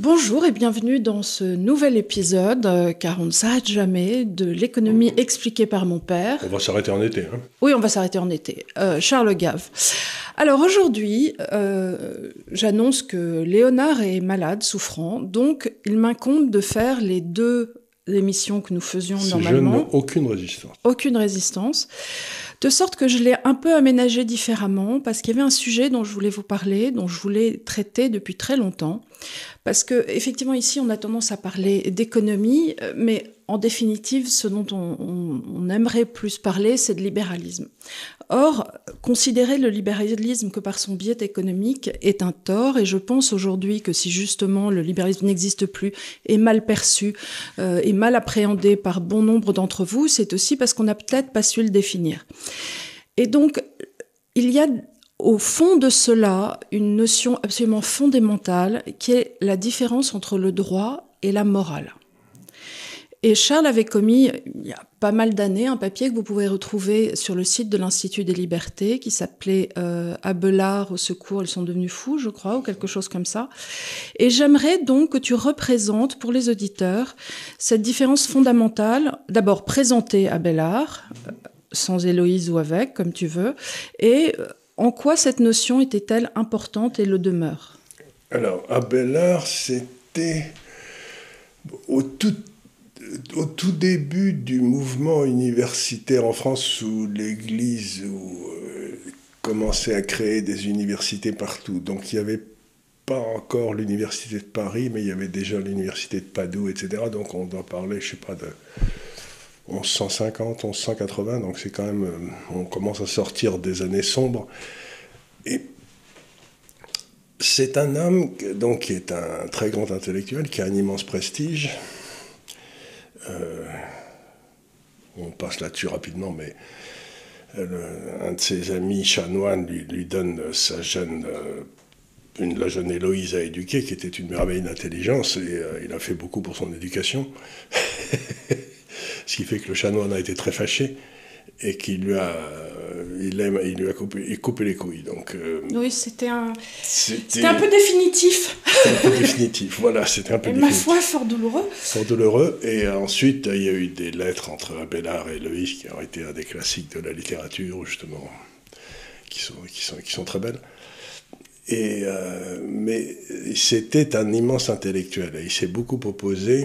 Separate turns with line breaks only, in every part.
Bonjour et bienvenue dans ce nouvel épisode, euh, car on ne s'arrête jamais, de l'économie expliquée par mon père.
On va s'arrêter en été. Hein
oui, on va s'arrêter en été. Euh, Charles Gave. Alors aujourd'hui, euh, j'annonce que Léonard est malade, souffrant, donc il m'incombe de faire les deux émissions que nous faisions
Ces
normalement.
jeunes n'ont aucune résistance.
aucune résistance. De sorte que je l'ai un peu aménagé différemment parce qu'il y avait un sujet dont je voulais vous parler, dont je voulais traiter depuis très longtemps. Parce que effectivement ici on a tendance à parler d'économie, euh, mais en définitive ce dont on, aimerait plus parler c'est de libéralisme. Or, considérer le libéralisme que par son biais économique est un tort et je pense aujourd'hui que si justement le libéralisme n'existe plus, est mal perçu, euh, est mal appréhendé par bon nombre d'entre vous, c'est aussi parce qu'on n'a peut-être pas su le définir. Et donc, il y a au fond de cela une notion absolument fondamentale qui est la différence entre le droit et la morale. Et Charles avait commis, il y a pas mal d'années, un papier que vous pouvez retrouver sur le site de l'Institut des libertés qui s'appelait euh, Abelard au secours, ils sont devenus fous, je crois, ou quelque chose comme ça. Et j'aimerais donc que tu représentes pour les auditeurs cette différence fondamentale, d'abord présenter Abelard, euh, sans Héloïse ou avec, comme tu veux, et euh, en quoi cette notion était-elle importante et le demeure?
Alors, Abélard, c'était au tout, au tout début du mouvement universitaire en France où l'Église euh, commençait à créer des universités partout. Donc, il n'y avait pas encore l'université de Paris, mais il y avait déjà l'université de Padoue, etc. Donc, on doit parler, je sais pas, de 1150, 1180. Donc, c'est quand même, euh, on commence à sortir des années sombres. Et c'est un homme donc, qui est un très grand intellectuel, qui a un immense prestige. Euh, on passe là-dessus rapidement, mais euh, un de ses amis chanoines lui, donne sa jeune, euh, la jeune Héloïse à éduquer, qui était une merveille d'intelligence, et il a fait beaucoup pour son éducation. Ce qui fait que le chanoine a été très fâché et qu'il lui a, il, aime- il lui a coupé, il coupé les couilles. Donc, euh,
Oui, c'était un,
c'était
un peu définitif.
c'était un peu définitif. Voilà, c'était un peu
Et ma
définitif.
foi, fort douloureux.
Fort douloureux. Et ensuite, il y a eu des lettres entre Abélard et Héloïse qui ont été un des classiques de la littérature, justement, qui sont, qui sont, qui sont très belles. Et, euh, mais c'était un immense intellectuel. Et il s'est beaucoup opposé,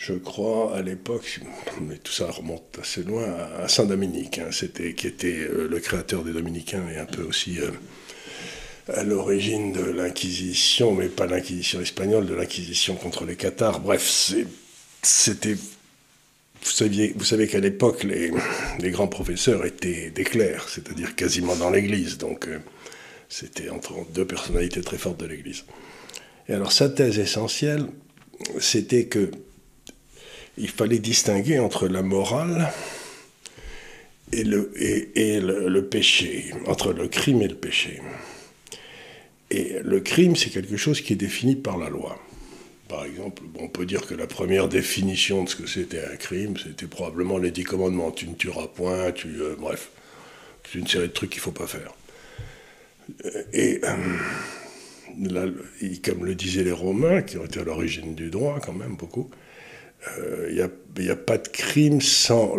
je crois, à l'époque, mais tout ça remonte assez loin, à Saint-Dominique, hein, qui était euh, le créateur des Dominicains et un peu aussi euh, à l'origine de l'Inquisition, mais pas l'Inquisition espagnole, de l'Inquisition contre les Cathares. Bref, c'était. Vous, saviez, vous savez qu'à l'époque, les, les grands professeurs étaient des clercs, c'est-à-dire quasiment dans l'Église. Donc, euh, c'était entre deux personnalités très fortes de l'Église. Et alors, sa thèse essentielle, c'était que il fallait distinguer entre la morale et le, et, et le, péché, entre le crime et le péché. Et le crime, c'est quelque chose qui est défini par la loi. Par exemple, on peut dire que la première définition de ce que c'était un crime, c'était probablement les dix commandements. Tu ne tueras point, tu, euh, bref, c'est une série de trucs qu'il ne faut pas faire. Euh, Et euh, il- comme le disaient les Romains, qui ont été à l'origine du droit quand même beaucoup, il n'y a, pas de crime sans,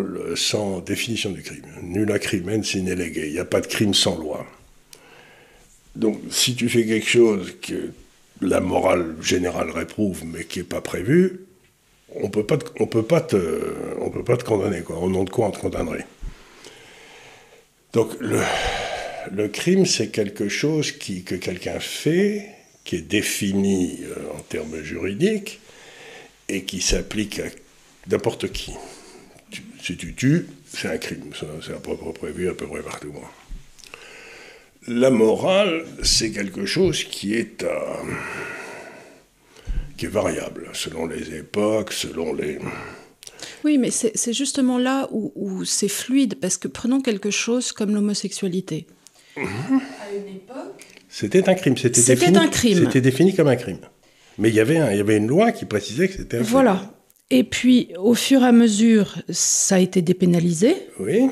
définition du crime. Nulla crimen sine lege. Il n'y a pas de crime sans loi. Donc, si tu fais quelque chose que la morale générale réprouve, mais qui n'est pas prévu, on peut peut pas te, condamner. Au nom de quoi on te condamnerait? Donc, le, crime, c'est quelque chose que quelqu'un fait, qui est défini euh, en termes juridiques, et qui s'applique à n'importe qui. Tu- si tu tues, c'est un crime. C'est à peu près prévu à peu près partout. hein. La morale, c'est quelque chose qui est, euh, qui est variable, selon les époques, selon les...
Oui, mais c'est justement là où, où c'est fluide, parce que prenons quelque chose comme l'homosexualité. À une époque.
C'était un crime. C'était
un crime.
C'était défini comme un crime. Mais il y avait, un- il y avait une loi qui précisait que c'était un.
Voilà. Et puis, au fur et à mesure, ça a été dépénalisé.
Oui.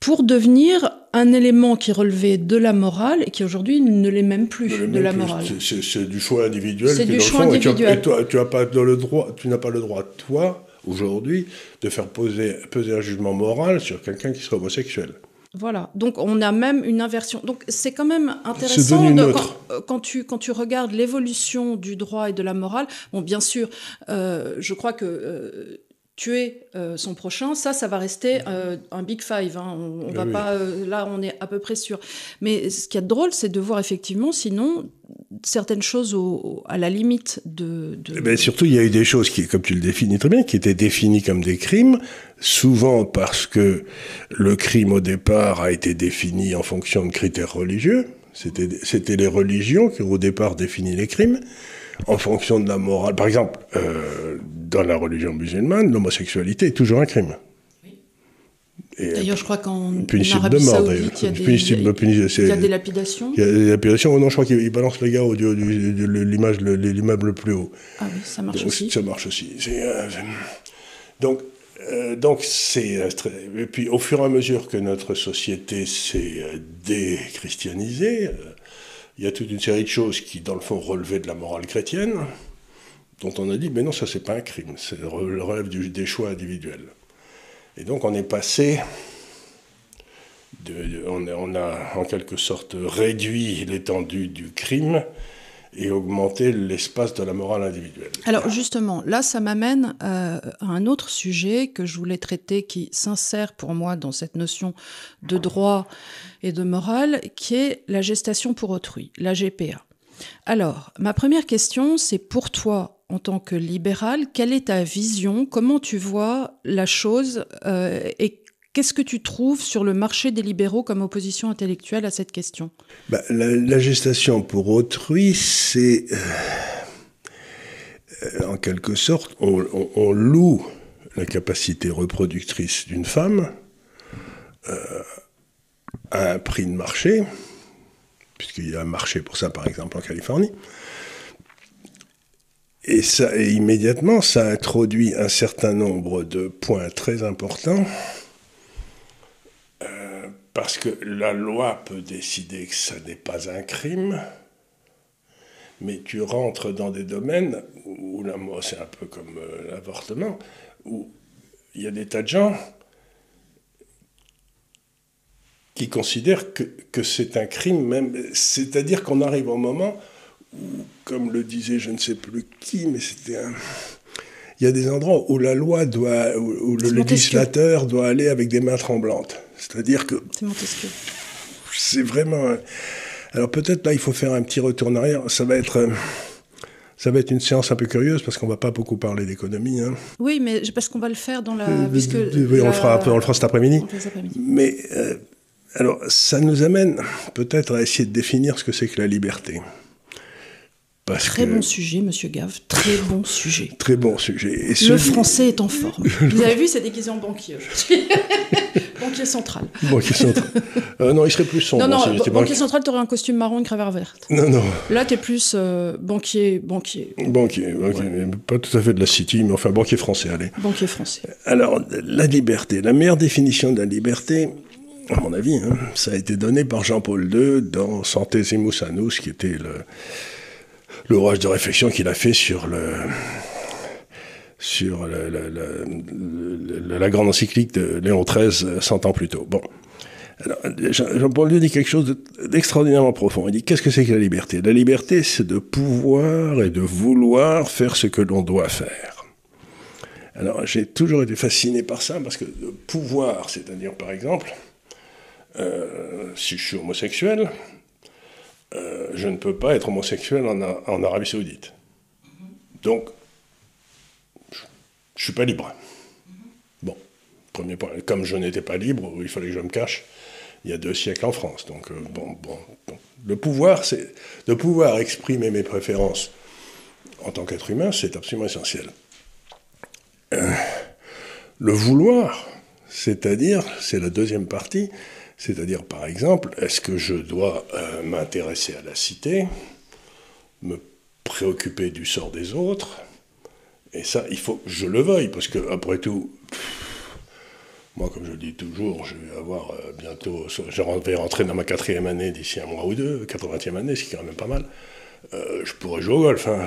pour devenir un élément qui relevait de la morale et qui aujourd'hui ne l'est même plus de la morale.
C'est du choix individuel.
C'est du choix individuel.
Et, toi, tu n'as pas le droit, tu n'as pas le droit, toi, aujourd'hui, de faire poser, peser un jugement moral sur quelqu'un qui serait homosexuel.
Voilà, donc on a même une inversion. Donc c'est quand même intéressant de, euh, quand, tu, quand tu regardes l'évolution du droit et de la morale. Bon, bien sûr, euh, je crois que euh, tuer son prochain, ça, ça va rester un big five. Hein. On, va pas, là, on est à peu près sûr. Mais ce qui est drôle, c'est de voir effectivement, sinon, certaines choses à la limite de. de...
Eh ben, surtout, il y a eu des choses qui, comme tu le définis très bien, qui étaient définies comme des crimes, souvent parce que le crime au départ a été défini en fonction de critères religieux. C'était les religions qui, au départ, défini les crimes en fonction de la morale. Par exemple, euh, dans la religion musulmane, l'homosexualité est toujours un crime.
D'ailleurs, je crois qu'en
Arabie
Saoudite, il y a des, il y a des lapidations.
Il y a des lapidations. Oh non, je crois qu'il balance les gars au de l'image, l'immeuble le plus haut.
Ah oui, ça marche aussi.
Ça marche aussi. Euh, donc, euh, donc c'est et puis au fur et à mesure que notre société s'est déchristianisée, il y a toute une série de choses qui, dans le fond, relevaient de la morale chrétienne, dont on a dit, mais non, ça, c'est pas un crime, c'est relève du, des choix individuels. Et donc, on est passé, on, a en quelque sorte réduit l'étendue du crime et augmenter l'espace de la morale individuelle.
Alors justement, là, ça m'amène euh, à un autre sujet que je voulais traiter, qui s'insère pour moi dans cette notion de droit et de morale, qui est la gestation pour autrui, la GPA. Alors, ma première question, c'est pour toi, en tant que libéral, quelle est ta vision? Comment tu vois la chose euh, et Qu'est-ce que tu trouves sur le marché des libéraux comme opposition intellectuelle à cette question?
Bah, la, gestation pour autrui, c'est euh, en quelque sorte, on, loue la capacité reproductrice d'une femme euh, à un prix de marché, puisqu'il y a un marché pour ça par exemple en Californie. Et, ça, et immédiatement, ça introduit un certain nombre de points très importants parce que la loi peut décider que ça n'est pas un crime, mais tu rentres dans des domaines où, c'est un peu comme euh, l'avortement, où il y a des tas de gens qui considèrent que, que c'est un crime même. C'est-à-dire qu'on arrive au moment où, comme le disait je ne sais plus qui, mais c'était un... Il y a des endroits où la loi doit, où, le législateur doit aller avec des mains tremblantes. C'est-à-dire que.
C'est Montesquieu.
C'est vraiment. Alors peut-être là, il faut faire un petit retour en arrière. Ça va être. Euh, ça va être une séance un peu curieuse parce qu'on va pas beaucoup parler d'économie. Hein.
Oui, mais parce qu'on va le faire dans la.
Euh, puisque oui, on, le fera, on le fera cet après-midi. Mais euh, alors, ça nous amène peut-être à essayer de définir ce que c'est que la liberté
très bon sujet, monsieur Gave, très bon sujet.
Très bon sujet.
le français est en forme. Vous avez vu, c'est déguisé en banquier aujourd'hui. banquier central.
Banquier central. Euh, non, il serait plus sombre.
Non, non, banquier central, tu aurais un costume marron, une cravate verte.
Non, non.
Là, tu es plus euh, banquier, banquier.
Banquier, pas tout à fait de la City, mais enfin banquier français, allez.
Banquier français.
Alors, la liberté, la meilleure définition de la liberté, à mon avis, hein, ça a été donné par Jean-Paul II dans Centesimus Annus, qui était le l'orage de réflexion qu'il a fait sur le sur la grande encyclique de Léon XIII 100 ans plus tôt. Bon. Jean-Paul II dit quelque chose d'extraordinairement profond. Il dit qu'est-ce que c'est que la liberté? La liberté, c'est de pouvoir et de vouloir faire ce que l'on doit faire. Alors, j'ai toujours été fasciné par ça parce que de pouvoir, c'est-à-dire par exemple, euh, si je suis homosexuel, euh, je ne peux pas être homosexuel en, Arabie Saoudite. Donc, je ne suis pas libre. Bon, premier point. Comme je n'étais pas libre, il fallait que je me cache il y a deux siècles en France. Donc, euh, bon, bon, Le pouvoir, c'est de pouvoir exprimer mes préférences en tant qu'être humain, c'est absolument essentiel. Euh, le vouloir, c'est-à-dire, c'est la deuxième partie, c'est-à-dire, par exemple, est-ce que je dois euh, m'intéresser à la cité, me préoccuper du sort des autres Et ça, il faut que je le veuille, parce que, après tout, Moi, comme je le dis toujours, je vais avoir euh, bientôt, je vais rentrer dans ma quatrième année d'ici un mois ou deux, 80e année, ce qui est quand même pas mal. Euh, je pourrais jouer au golf, hein,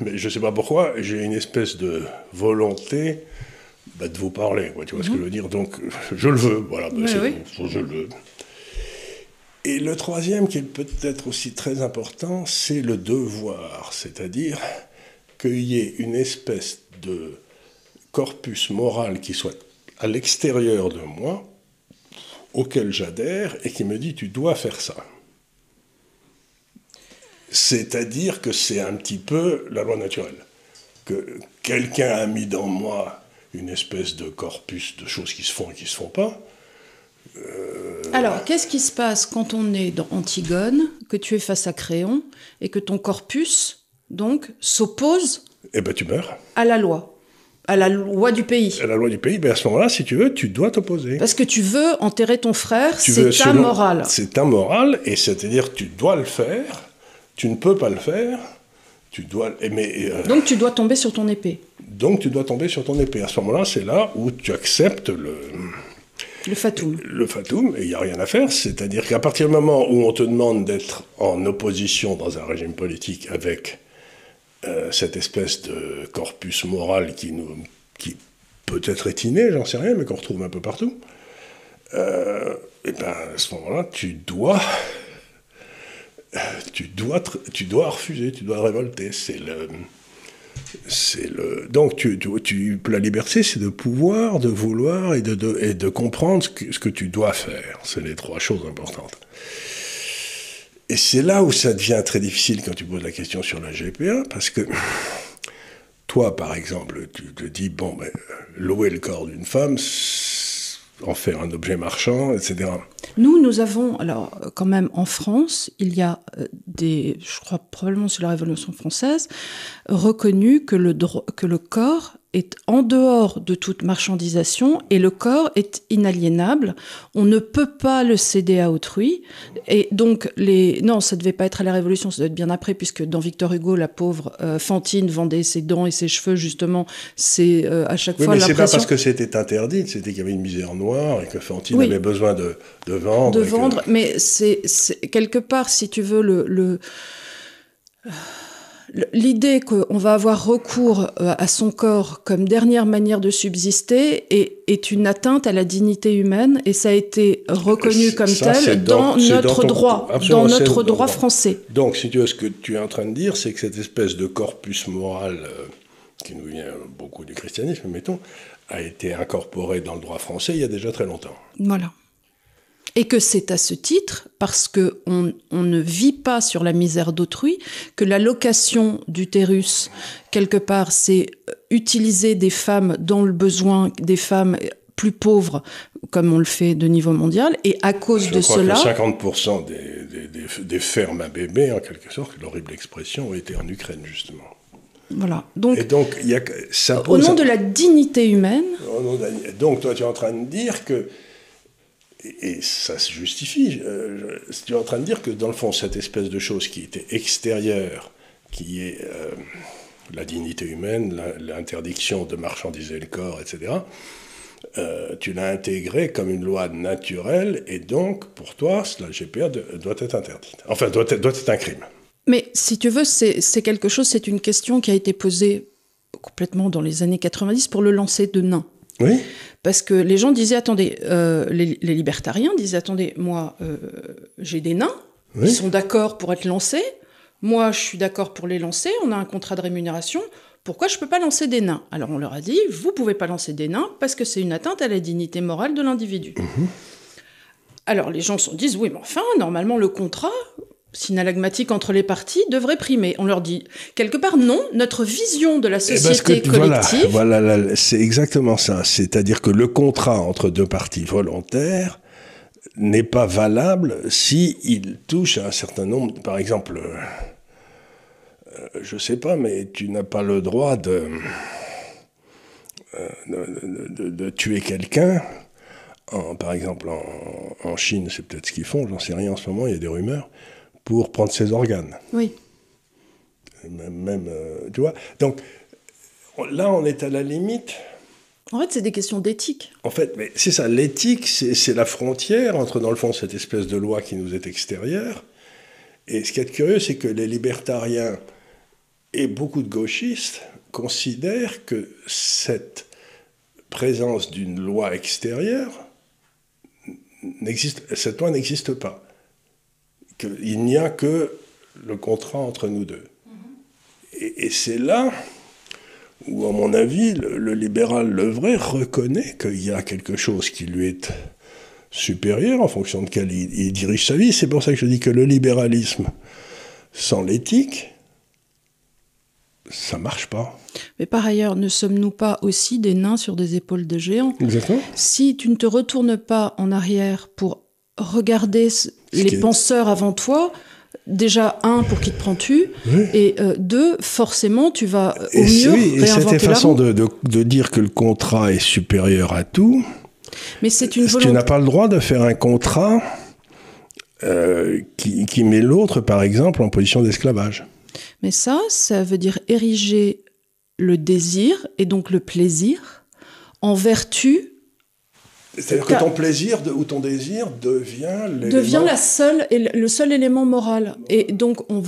mais je ne sais pas pourquoi, j'ai une espèce de volonté bah, de vous parler, tu vois ce que je veux dire Donc, je le veux, voilà, bah, je le veux. Et le troisième, qui est peut-être aussi très important, c'est le devoir, c'est-à-dire qu'il y ait une espèce de corpus moral qui soit à l'extérieur de moi, auquel j'adhère, et qui me dit tu dois faire ça. C'est-à-dire que c'est un petit peu la loi naturelle. Que quelqu'un a mis dans moi une espèce de corpus de choses qui se font et qui ne se font pas.
Euh, Alors, qu'est-ce qui se passe quand on est dans Antigone, que tu es face à Créon, et que ton corpus, donc, s'oppose
eh ben, tu meurs.
à la loi à la loi du pays.
À la loi du pays, ben à ce moment-là, si tu veux, tu dois t'opposer.
Parce que tu veux enterrer ton frère, c'est ta morale.
C'est ta morale, et c'est-à-dire tu dois le faire, tu ne peux pas le faire, tu dois. Mais,
euh, donc tu dois tomber sur ton épée.
Donc tu dois tomber sur ton épée. À ce moment-là, c'est là où tu acceptes le.
Le fatum.
Le fatum, et il n'y a rien à faire. C'est-à-dire qu'à partir du moment où on te demande d'être en opposition dans un régime politique avec euh, cette espèce de corpus moral qui, peut-être est inné, j'en sais rien, mais qu'on retrouve un peu partout, euh, et ben à ce moment-là, tu dois, tu dois, tu dois refuser, tu dois révolter. C'est le, c'est le. Donc, la liberté, c'est de pouvoir, de vouloir et de, comprendre ce que tu dois faire. C'est les trois choses importantes. Et c'est là où ça devient très difficile quand tu poses la question sur la GPA, parce que toi, par exemple, tu te dis, bon, ben, louer le corps d'une femme, en faire un objet marchand, etc.
Nous, nous avons, alors quand même en France, il y a euh, des, je crois probablement sur la Révolution française, reconnu que le, que le corps est en dehors de toute marchandisation et le corps est inaliénable. On ne peut pas le céder à autrui. Et donc, les... non, ça devait pas être à la Révolution, ça doit être bien après, puisque dans Victor Hugo, la pauvre euh, Fantine vendait ses dents et ses cheveux, justement. C'est euh, à chaque
oui,
fois
mais c'est pas parce que c'était interdit, c'était qu'il y avait une misère noire et que Fantine avait besoin de, de vendre.
De vendre, mais c'est quelque part, si tu veux, le... le l'idée qu'on va avoir recours euh, à son corps comme dernière manière de subsister est, une atteinte à la dignité humaine et ça a été reconnu comme tel dans, notre droit, dans notre droit français.
Donc, si tu veux, ce que tu es en train de dire, c'est que cette espèce de corpus moral euh, qui nous vient beaucoup du christianisme, mettons, a été incorporé dans le droit français il y a déjà très longtemps.
Voilà et que c'est à ce titre, parce que on, ne vit pas sur la misère d'autrui, que la location d'utérus, quelque part, c'est utiliser des femmes dans le besoin, des femmes plus pauvres, comme on le fait de niveau mondial, et à cause de cela...
Que 50% des, des, fermes à bébés, en quelque sorte, l'horrible expression, ont été en Ukraine, justement.
Voilà. Donc,
et donc, y a, ça
au nom de la dignité humaine.
Donc, toi, tu es en train de dire que et, ça se justifie. Euh, tu es en train de dire que dans le fond, cette espèce de chose qui était extérieure, qui est euh, la dignité humaine, l'interdiction de marchandiser le corps, etc., euh, tu l'as intégrée comme une loi naturelle, et donc, pour toi, la GPA doit être interdite. Enfin, doit être, doit être un crime.
Mais si tu veux, c'est quelque chose, c'est une question qui a été posée complètement dans les années 90 pour le lancer de nain.
Oui.
Parce que les gens disaient, attendez, euh, les, libertariens disaient, attendez, moi, euh, j'ai des nains, ils sont d'accord pour être lancés, moi, je suis d'accord pour les lancer, on a un contrat de rémunération, pourquoi je ne peux pas lancer des nains? Alors on leur a dit, vous pouvez pas lancer des nains parce que c'est une atteinte à la dignité morale de l'individu. Mhm. Alors les gens se disent, oui, mais enfin, normalement, le contrat, synalagmatique entre les parties devrait primer. On leur dit quelque part non, notre vision de la eh ben, société collective.
Voilà, c'est exactement ça. C'est-à-dire que le contrat entre deux parties volontaires n'est pas valable si il touche à un certain nombre. Par exemple, je euh, je sais pas, mais tu n'as pas le droit de, euh, de, tuer quelqu'un. par exemple, en, en Chine, c'est peut-être ce qu'ils font, j'en sais rien en ce moment, il y a des rumeurs pour prendre ses organes.
Oui.
Même, euh, tu vois. Donc là, on est à la limite
En fait, c'est des questions d'éthique.
En fait, mais c'est ça, l'éthique, c'est la frontière entre, dans le fond, cette espèce de loi qui nous est extérieure. Et ce qui est curieux, c'est que les libertariens et beaucoup de gauchistes considèrent que cette présence d'une loi extérieure n'existe, cette loi n'existe pas. Qu'il n'y a que le contrat entre nous deux. Et, c'est là où, à mon avis, le, libéral le vrai reconnaît qu'il y a quelque chose qui lui est supérieur en fonction de quel il, dirige sa vie. C'est pour ça que je dis que le libéralisme sans l'éthique, ça marche pas.
Mais par ailleurs, ne sommes-nous pas aussi des nains sur des épaules de géants?
Exactement.
Si tu ne te retournes pas en arrière pour regarder les penseurs avant toi, déjà un pour qui te prends-tu et euh, deux forcément tu vas au et mieux oui, et cette
façon de, de, dire que le contrat est supérieur à tout
mais c'est une
volonté... tu n'as pas le droit de faire un contrat euh, qui, qui met l'autre par exemple en position d'esclavage.
Mais ça ça veut dire ériger le désir et donc le plaisir en vertu
c'est-à-dire que ton plaisir ou ton désir devient
devient la seule le seul élément moral. Et donc on,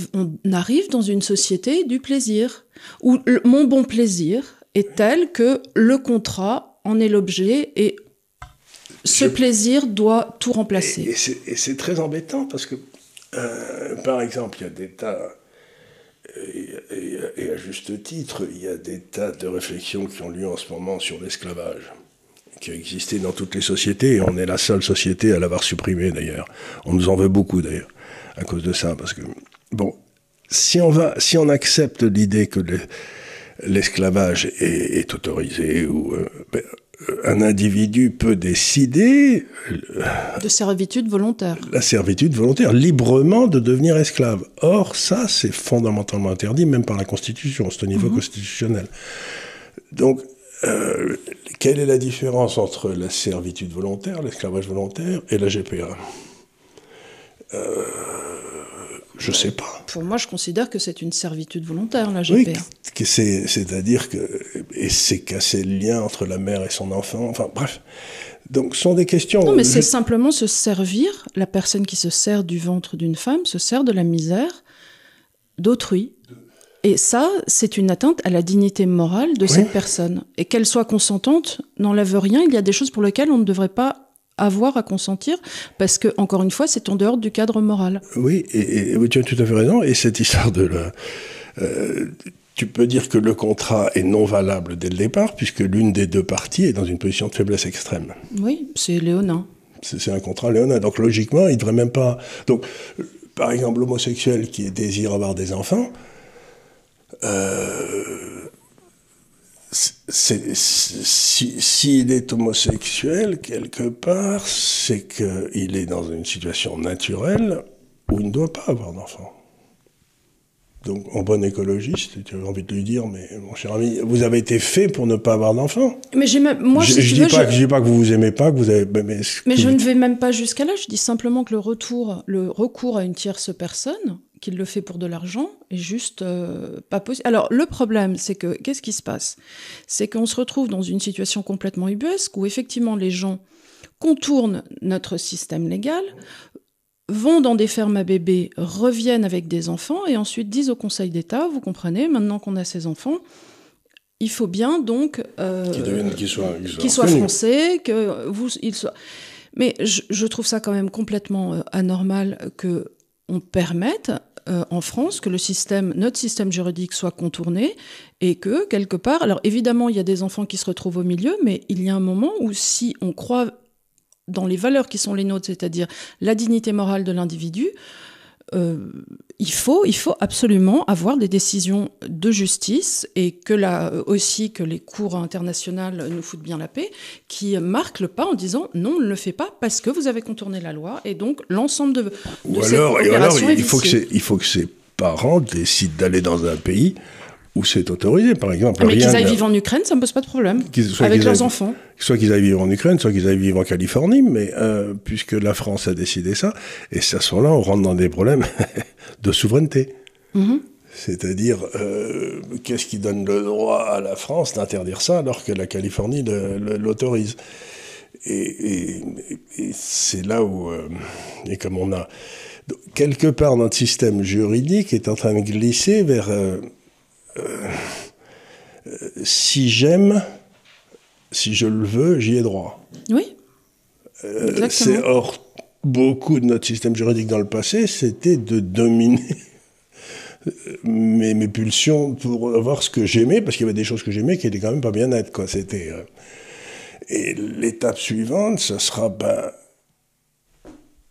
arrive dans une société du plaisir où mon bon plaisir est tel que le contrat en est l'objet et ce plaisir doit tout remplacer.
Et, c'est très embêtant parce que, euh, par exemple, il y a des tas, et, à juste titre, il y a des tas de réflexions qui ont lieu en ce moment sur l'esclavage qui a existé dans toutes les sociétés, et on est la seule société à l'avoir supprimé d'ailleurs. On nous en veut beaucoup d'ailleurs, à cause de ça, parce que, bon, si on, va, si on accepte l'idée que l'esclavage est, autorisé, ou euh, ben, un individu peut décider...
Euh, de servitude volontaire.
La servitude volontaire, librement de devenir esclave. Or, ça, c'est fondamentalement interdit, même par la Constitution, c'est au niveau mhm. constitutionnel. Donc, euh, quelle est la différence entre la servitude volontaire, l'esclavage volontaire et la GPA euh, Je ne sais pas.
Pour moi, je considère que c'est une servitude volontaire, la GPA.
Oui, c'est-à-dire que et c'est casser le lien entre la mère et son enfant. Enfin, bref. Donc, ce sont des questions.
Non, mais c'est simplement se servir. La personne qui se sert du ventre d'une femme se sert de la misère d'autrui. Et ça, c'est une atteinte à la dignité morale de cette personne. Et qu'elle soit consentante n'enlève rien. Il y a des choses pour lesquelles on ne devrait pas avoir à consentir, parce que, encore une fois, c'est en dehors du cadre moral.
Oui, et, tu as tout à fait raison. Et cette histoire de la... Euh, tu peux dire que le contrat est non valable dès le départ, puisque l'une des deux parties est dans une position de faiblesse extrême.
Oui, c'est léonin.
C'est un contrat léonin. Donc, logiquement, il ne devrait même pas... Donc, par exemple, l'homosexuel qui désire avoir des enfants, euh, s'il si, est homosexuel, quelque part, c'est qu'il est dans une situation naturelle où il ne doit pas avoir d'enfant. Donc, en bon écologiste, tu as envie de lui dire, mais mon cher ami, vous avez été fait pour ne pas avoir d'enfant.
Mais j'ai même, moi,
je,
je,
dis pas, je... dis pas que vous vous aimez pas, que vous avez.
Mais, mais je ne vais même pas jusqu'à là. Je dis simplement que le retour, le recours à une tierce personne, qu'il le fait pour de l'argent est juste euh, pas possible. Alors le problème, c'est que qu'est-ce qui se passe? C'est qu'on se retrouve dans une situation complètement ubuesque où effectivement les gens contournent notre système légal, vont dans des fermes à bébés, reviennent avec des enfants et ensuite disent au Conseil d'État, vous comprenez, maintenant qu'on a ces enfants, il faut bien donc
euh, qu'ils soient,
soient, français, que vous, ils soient. Mais je, je, trouve ça quand même complètement euh, anormal que on permette euh, en France que le système, notre système juridique soit contourné et que quelque part, alors évidemment il y a des enfants qui se retrouvent au milieu, mais il y a un moment où si on croit dans les valeurs qui sont les nôtres, c'est-à-dire la dignité morale de l'individu, euh, il, faut, il faut absolument avoir des décisions de justice et que là aussi que les cours internationales nous foutent bien la paix, qui marquent le pas en disant non, on ne le fait pas parce que vous avez contourné la loi et donc l'ensemble de, de
Ou alors, et alors il, faut que il faut que ces parents décident d'aller dans un pays où c'est autorisé, par exemple.
Ah, mais qu'ils aillent vivre en Ukraine, ça ne me pose pas de problème. avec leurs enfants.
Soit qu'ils aillent vivre en Ukraine, soit qu'ils aillent vivre en Californie, mais euh, puisque la France a décidé ça, et à ce moment-là, on rentre dans des problèmes de souveraineté. Mm-hmm. C'est-à-dire, euh, qu'est-ce qui donne le droit à la France d'interdire ça alors que la Californie l'autorise? Et, c'est là où, euh, et comme on a, quelque part notre système juridique est en train de glisser vers, si j'aime, si je le veux, j'y ai droit.
Oui.
c'est or beaucoup de notre système juridique dans le passé, c'était de dominer mes, mes, pulsions pour avoir ce que j'aimais, parce qu'il y avait des choses que j'aimais qui étaient quand même pas bien nettes, quoi. C'était. Euh, et l'étape suivante, ce sera, ben,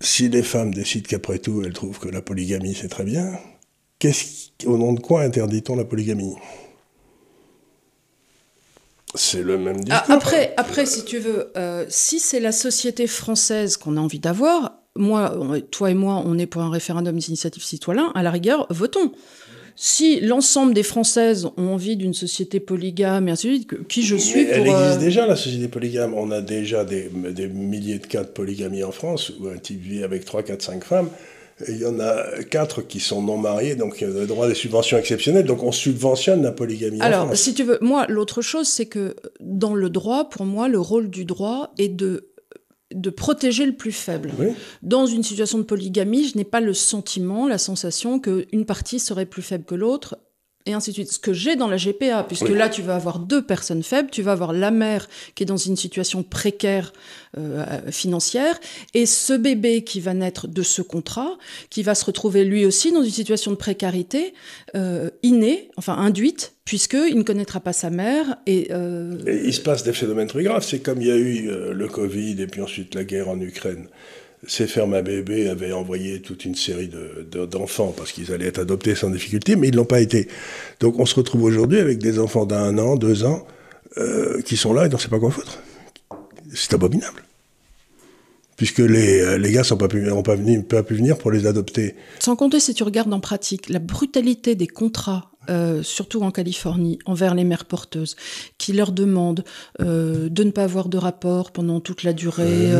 si les femmes décident qu'après tout, elles trouvent que la polygamie c'est très bien, qu'est-ce, au nom de quoi interdit-on la polygamie? C'est le même
ah, discours. Après, après, si tu veux, euh, si c'est la société française qu'on a envie d'avoir, moi, toi et moi, on est pour un référendum d'initiative citoyen, à la rigueur, votons. Si l'ensemble des Françaises ont envie d'une société polygame et ainsi de suite, qui je suis
pour... Elle existe euh, déjà, la société polygame. On a déjà des, milliers de cas de polygamie en France, où un type vit avec 3, 4, 5 femmes. Il y en a 4 qui sont non mariés, donc il y a le droit à des subventions exceptionnelles. Donc on subventionne la polygamie.
Alors, si tu veux, moi, l'autre chose, c'est que dans le droit, pour moi, le rôle du droit est de de protéger le plus faible. Dans une situation de polygamie, je n'ai pas le sentiment, la sensation qu'une partie serait plus faible que l'autre et ainsi de suite. Ce que j'ai dans la GPA, puisque là, tu vas avoir deux personnes faibles, tu vas avoir la mère qui est dans une situation précaire euh, financière, et ce bébé qui va naître de ce contrat, qui va se retrouver lui aussi dans une situation de précarité euh, innée, enfin induite, puisqu'il ne connaîtra pas sa mère. Et,
euh, et il se passe des phénomènes très graves. C'est comme il y a eu le Covid et puis ensuite la guerre en Ukraine ces fermes à bébés avaient envoyé toute une série d'enfants parce qu'ils allaient être adoptés sans difficulté, mais ils ne l'ont pas été. Donc on se retrouve aujourd'hui avec des enfants d'un an, deux ans, euh, qui sont là et on ne sait pas quoi foutre. C'est abominable. Puisque les, euh, les gars n'ont pas, pas, pas pu venir pour les adopter.
Sans compter, si tu regardes en pratique, la brutalité des contrats euh, surtout en Californie, envers les mères porteuses, qui leur demandent euh, de ne pas avoir de rapport pendant toute la durée,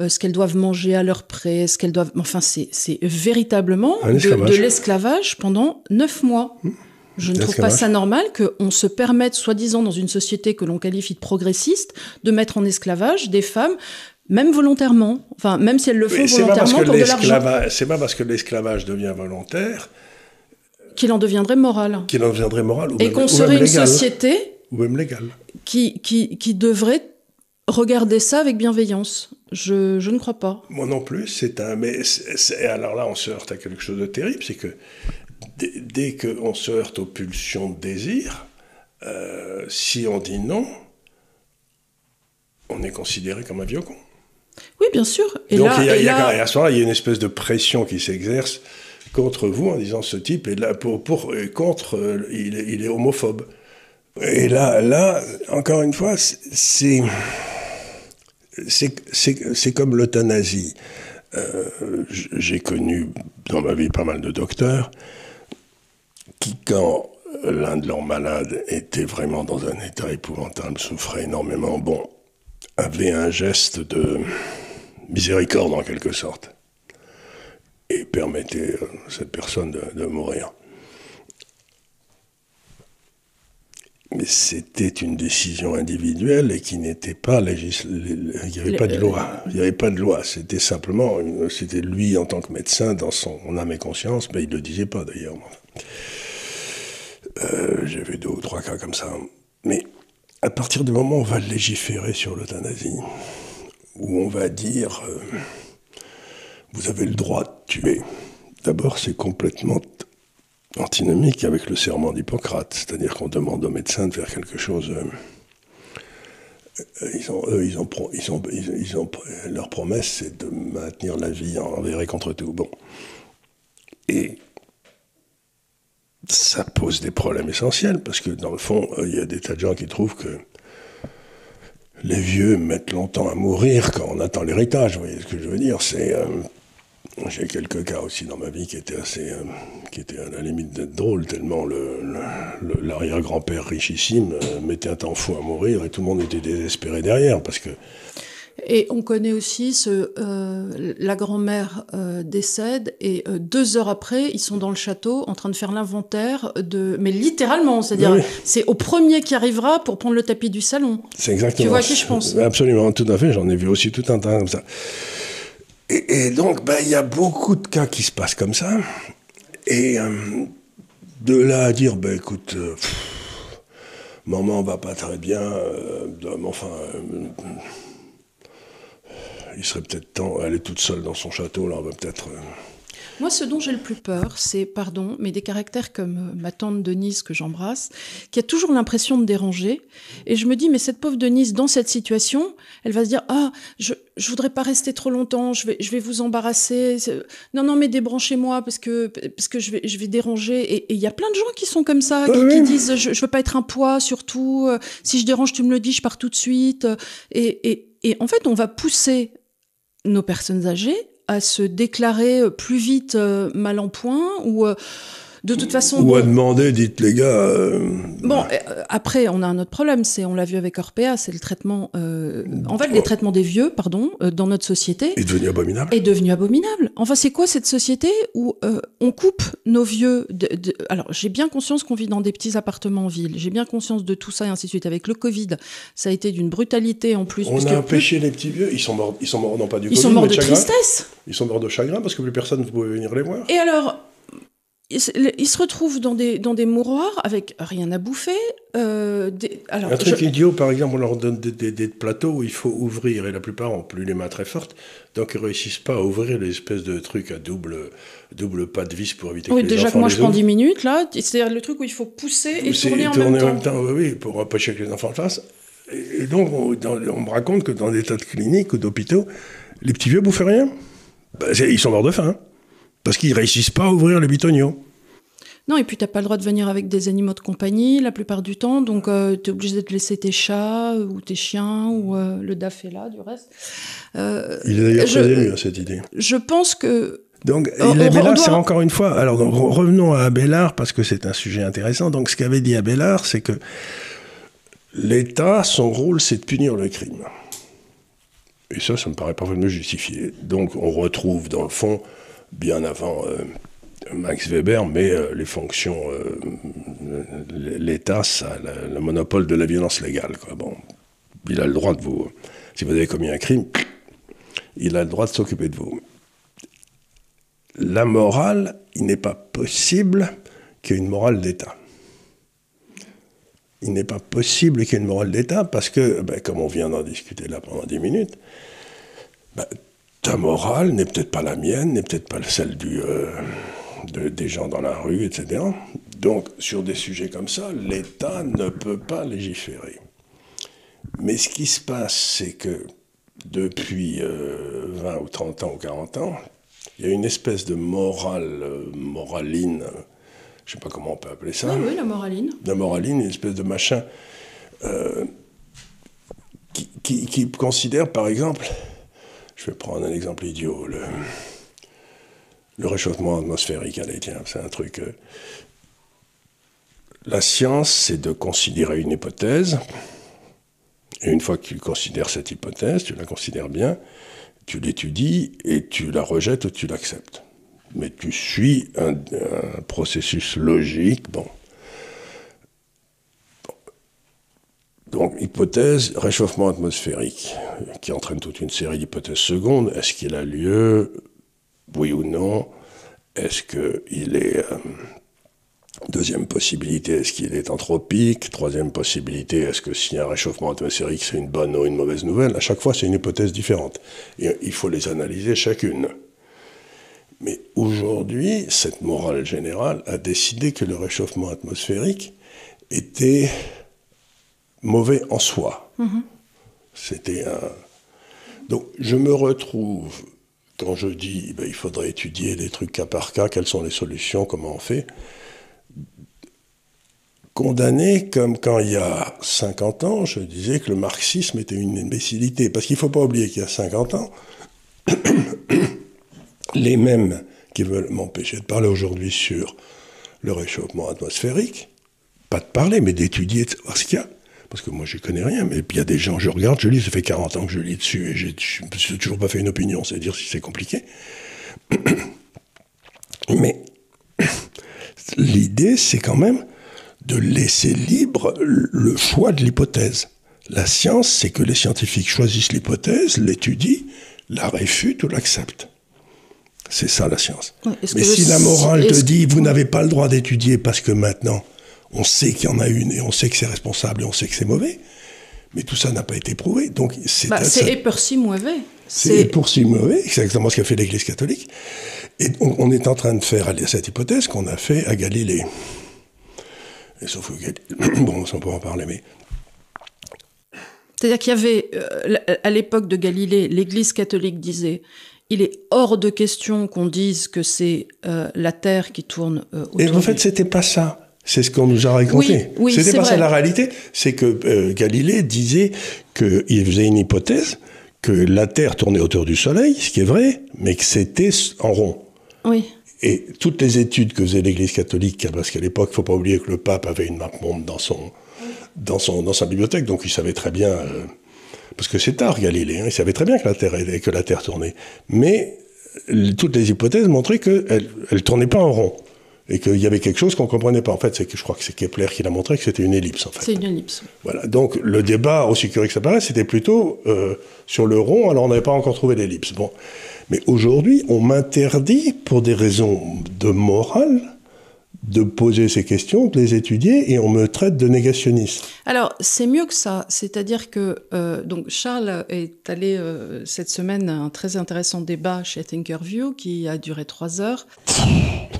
euh, ce qu'elles doivent manger à leur près, ce qu'elles doivent. Enfin, c'est véritablement de, l'esclavage pendant neuf mois. Mmh. Je ne trouve pas ça normal qu'on se permette, soi-disant dans une société que l'on qualifie de progressiste, de mettre en esclavage des femmes même volontairement, enfin même si elles le font volontairement pour de l'argent.
C'est pas parce que l'esclavage devient volontaire
qu'il en deviendrait moral.
Qu'il en deviendrait moral.
et qu'on serait une société.
Ou même légale.
Qui, qui, qui devrait regarder ça avec bienveillance. Je, je ne crois pas.
Moi non plus. C'est un. Mais alors là, on se heurte à quelque chose de terrible, c'est que dès, dès qu'on se heurte aux pulsions de désir, euh, si on dit non, on est considéré comme un vieux con.
Oui, bien sûr.
Et Donc, il y a, à ce moment-là, il y a une espèce de pression qui s'exerce contre vous en disant ce type est là pour, pour contre, euh, il, il, est homophobe. Et là, là, encore une fois, c'est c'est comme l'euthanasie. Euh, J'ai connu dans ma vie pas mal de docteurs qui, quand l'un de leurs malades était vraiment dans un état épouvantable, souffrait énormément, bon, avait un geste de miséricorde en quelque sorte et permettait à cette personne de, mourir. Mais c'était une décision individuelle et qui n'était pas législative. Il n'y avait pas de loi. Il n'y avait pas de loi. C'était simplement, c'était lui en tant que médecin dans son âme et conscience, mais il ne le disait pas d'ailleurs. Euh, J'ai vu deux ou trois cas comme ça. Mais à partir du moment où on va légiférer sur l'euthanasie, où on va dire. Euh, vous avez le droit de tuer. D'abord, c'est complètement antinomique avec le serment d'Hippocrate, c'est-à-dire qu'on demande aux médecins de faire quelque chose. Ils ont, leur promesse, c'est de maintenir la vie envers et contre tout. Bon. Et ça pose des problèmes essentiels, parce que dans le fond, euh, il y a des tas de gens qui trouvent que les vieux mettent longtemps à mourir quand on attend l'héritage. Vous voyez ce que je veux dire C'est euh, j'ai quelques cas aussi dans ma vie qui étaient assez, euh, qui étaient à la limite d'être drôles, tellement l'arrière-grand-père richissime euh, mettait un temps fou à mourir et tout le monde était désespéré derrière parce que.
Et on connaît aussi ce, euh, la grand-mère décède et deux heures après, ils sont dans le château en train de faire l'inventaire de, mais littéralement, c'est-à-dire
Oui.
c'est au premier qui arrivera pour prendre le tapis du salon.
C'est exactement.
Tu vois à qui je pense?
Absolument, tout à fait. J'en ai vu aussi tout un tas comme ça. Et, donc, ben, il y a beaucoup de cas qui se passent comme ça. Et euh, de là à dire, ben écoute, euh, maman va pas très bien, euh, enfin, il serait peut-être temps, elle est toute seule dans son château, là, on va peut-être.
Moi, ce dont j'ai le plus peur, c'est, pardon, mais des caractères comme euh, ma tante Denise que j'embrasse, qui a toujours l'impression de déranger. Et je me dis, mais cette pauvre Denise, dans cette situation, elle va se dire, ah, je, je voudrais pas rester trop longtemps, je vais, je vais vous embarrasser. Non, non, mais débranchez-moi parce que, parce que je vais, je vais déranger. Et il y a plein de gens qui sont comme ça, qui,
Oui,
qui disent, je, je veux pas être un poids, surtout. euh, Si je dérange, tu me le dis, je pars tout de suite. Et, et, et en fait, on va pousser nos personnes âgées à se déclarer euh, plus vite euh, mal en point ou euh, de toute façon
Ou à
bon,
demander, dites les gars. euh,
bon, euh, après on a un autre problème c'est on l'a vu avec Orpea c'est le traitement euh, en fait les traitements des vieux pardon euh, dans notre société
est devenu abominable.
est devenu abominable. Enfin, c'est quoi cette société où on coupe nos vieux de, de- Alors, j'ai bien conscience qu'on vit dans des petits appartements en ville. J'ai bien conscience de tout ça et ainsi de suite. Avec le Covid, ça a été d'une brutalité en plus.
On a
plus-
empêché les petits vieux, ils sont morts, ils sont morts non pas du
Ils
Covid,
sont morts
mais
de
chagrin.
tristesse.
Ils sont morts de chagrin parce que plus personne ne pouvait venir les voir.
Et alors, ils se, retrouvent dans des, dans des mouroirs avec rien à bouffer. euh, des- alors,
Un truc
je-
idiot, par exemple, on leur donne des, des- des plateaux où il faut ouvrir, et la plupart ont plus les mains très fortes, donc ils réussissent pas à ouvrir les espèces de trucs à double, double pas de vis pour éviter
oui,
que les
déjà que moi
les
je prends
ouvrent.
10 minutes là, c'est-à-dire le truc où il faut pousser et tourner en
tourner
même temps.
oui, oui, pour empêcher que les enfants le fassent. Et, et donc, on, dans- on me raconte que dans des tas de cliniques ou d'hôpitaux, les petits vieux bouffent rien. C'est- ils sont morts de faim. hein. Parce qu'ils réussissent pas à ouvrir les bitoniaux.
Non, et puis t'as pas le droit de venir avec des animaux de compagnie la plupart du temps, donc tu t'es obligé de laisser tes chats euh, ou tes chiens ou euh, le DAF est là du reste. Euh,
Il est d'ailleurs très ému à cette idée.
je pense que
Donc,
On-
il Abélard,
doit-
c'est encore une fois. Alors, donc, revenons à Abélard parce que c'est un sujet intéressant. Donc, ce qu'avait dit Abélard, c'est que l'État, son rôle, c'est de punir le crime. Et ça, ça me paraît parfaitement justifié. Donc, on retrouve, dans le fond, bien avant euh, Max Weber, mais euh, les fonctions. euh, L'État, ça, le, le monopole de la violence légale. Quoi. Bon, il a le droit de vous. Si vous avez commis un crime, il a le droit de s'occuper de vous la morale, il n'est pas possible qu'il y ait une morale d'État. Il n'est pas possible qu'il y ait une morale d'État parce que, ben, comme on vient d'en discuter là pendant 10 minutes, ben, ta morale n'est peut-être pas la mienne, n'est peut-être pas celle du, euh, de- des gens dans la rue, etc. Donc, sur des sujets comme ça, l'État ne peut pas légiférer. Mais ce qui se passe, c'est que depuis euh, 20 ou 30 ans ou 40 ans, il y a une espèce de morale, euh, moraline, je ne sais pas comment on peut appeler ça,
oui, oui, la moraline.
de moraline, une espèce de machin euh, qui, qui- qui considère, par exemple, je vais prendre un exemple idiot, le, réchauffement atmosphérique. Allez, tiens, c'est un truc. euh, la science, c'est de considérer une hypothèse, et une fois que tu considères cette hypothèse, tu la considères bien, tu l'étudies et tu la rejettes ou tu l'acceptes. Mais tu suis un, un processus logique. Bon. Donc, hypothèse, réchauffement atmosphérique, qui entraîne toute une série d'hypothèses secondes. Est-ce qu'il a lieu? Oui ou non? Est-ce qu'il est. euh, Deuxième possibilité, est-ce qu'il est anthropique? Troisième possibilité, est-ce que s'il y a un réchauffement atmosphérique, c'est une bonne ou une mauvaise nouvelle? À chaque fois, c'est une hypothèse différente. Et il faut les analyser chacune. Mais aujourd'hui, cette morale générale a décidé que le réchauffement atmosphérique était mauvais en soi. C'était un. Donc, je me retrouve, quand je dis ben, il faudrait étudier les trucs cas par cas, quelles sont les solutions, comment on fait, condamné comme quand il y a 50 ans, je disais que le marxisme était une imbécilité. Parce qu'il ne faut pas oublier qu'il y a 50 ans, les mêmes qui veulent m'empêcher de parler aujourd'hui sur le réchauffement atmosphérique, pas de parler, mais d'étudier, de savoir ce qu'il y a. parce que moi, je connais rien, mais puis il y a des gens, je regarde, je lis, ça fait 40 ans que je lis dessus, et je ne me suis toujours pas fait une opinion, c'est à dire si c'est compliqué. Mais l'idée, c'est quand même de laisser libre le choix de l'hypothèse. La science, c'est que les scientifiques choisissent l'hypothèse, l'étudient, la réfutent ou l'acceptent. C'est ça la science. Mais si la morale te dit vous n'avez pas le droit d'étudier parce que maintenant on sait qu'il y en a une et on sait que c'est responsable et on sait que c'est mauvais, mais tout ça n'a pas été prouvé. Donc
c'est bah, et pour si mauvais.
C'est pour si mauvais, c'est exactement ce qu'a fait l'Église catholique. Et on, est en train de faire cette hypothèse qu'on a fait à Galilée. Et sauf que bon, on peut en parler, mais
c'est-à-dire qu'il y avait, euh, à l'époque de Galilée, l'Église catholique disait il est hors de question qu'on dise que c'est euh, la Terre qui tourne euh, autour.
Et en fait, c'était pas ça. C'est ce qu'on nous a raconté.
Oui, oui
c'était
pas
ça la réalité. C'est que Galilée disait qu'il faisait une hypothèse que la Terre tournait autour du Soleil, ce qui est vrai, mais que c'était en rond.
Oui.
Et toutes les études que faisait l'Église catholique, parce qu'à l'époque, il ne faut pas oublier que le pape avait une map monde dans son, dans, son, dans sa bibliothèque, donc il savait très bien, euh, parce que c'est tard Galilée, hein, il savait très bien que la Terre, que la Terre tournait. Mais toutes les hypothèses montraient qu'elle ne tournait pas en rond et qu'il y avait quelque chose qu'on comprenait pas. En fait, c'est que je crois que c'est Kepler qui l'a montré que c'était une ellipse. En fait.
C'est une ellipse.
Voilà. Donc le débat, aussi curieux que ça paraît, c'était plutôt euh, sur le rond. Alors on n'avait pas encore trouvé l'ellipse. Bon, mais aujourd'hui, on m'interdit pour des raisons de morale de poser ces questions, de les étudier, et on me traite de négationniste.
Alors, c'est mieux que ça. C'est-à-dire que euh, donc Charles est allé euh, cette semaine à un très intéressant débat chez Thinkerview qui a duré trois heures.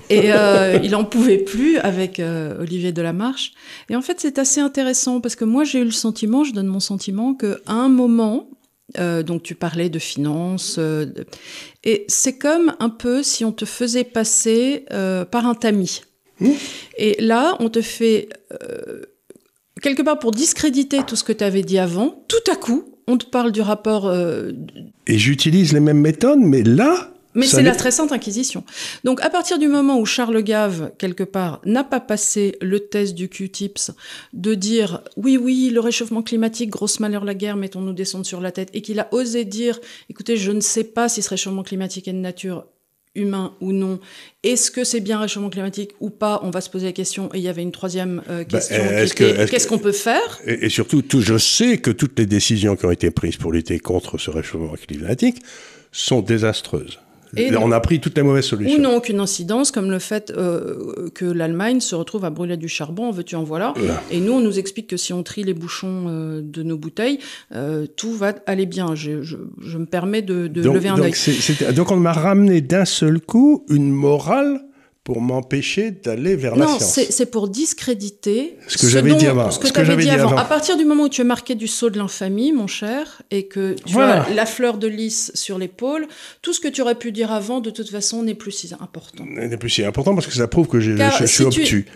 Et euh, il en pouvait plus avec Olivier Delamarche. Et en fait, c'est assez intéressant parce que moi, j'ai eu le sentiment, je donne mon sentiment, qu'à un moment, donc tu parlais de finances, et c'est comme un peu si on te faisait passer par un tamis. Mmh. Et là, on te fait, euh, quelque part pour discréditer tout ce que tu avais dit avant, tout à coup, on te parle du rapport... Euh,
et j'utilise les mêmes méthodes, mais là...
Mais c'est la très sainte inquisition. Donc à partir du moment où Charles Gave, quelque part, n'a pas passé le test du Q-tips de dire oui, oui, le réchauffement climatique, grosse malheur la guerre, mettons-nous descendre sur la tête, et qu'il a osé dire écoutez, je ne sais pas si ce réchauffement climatique est de nature humain ou non, est-ce que c'est bien réchauffement climatique ou pas? On va se poser la question. Et il y avait une troisième euh, bah, question qu'est-ce qu'on peut faire?
Et, surtout, tout, je sais que toutes les décisions qui ont été prises pour lutter contre ce réchauffement climatique sont désastreuses on a pris toutes les mauvaises solutions.
Ou n'ont aucune incidence, comme le fait euh, que l'Allemagne se retrouve à brûler du charbon, en veux-tu en voilà. Et nous, on nous explique que si on trie les bouchons euh, de nos bouteilles, euh, tout va aller bien. Je, me permets de, lever un œil.
Donc on m'a ramené d'un seul coup une morale pour m'empêcher d'aller vers la science.
Non, c'est pour discréditer
ce que j'avais dit avant.
Ce que, tu dit, avant. À partir du moment où tu es marqué du sceau de l'infamie, mon cher, et que tu as la fleur de lys sur l'épaule, tout ce que tu aurais pu dire avant, de toute façon, n'est plus si important.
N'est plus si important parce que ça prouve que je, suis obtus.